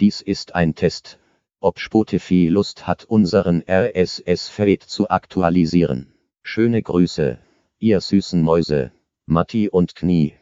Dies ist ein Test. Ob Spotify Lust hat, unseren RSS-Feed zu aktualisieren. Schöne Grüße. Ihr süßen Mäuse. Matti und Knie.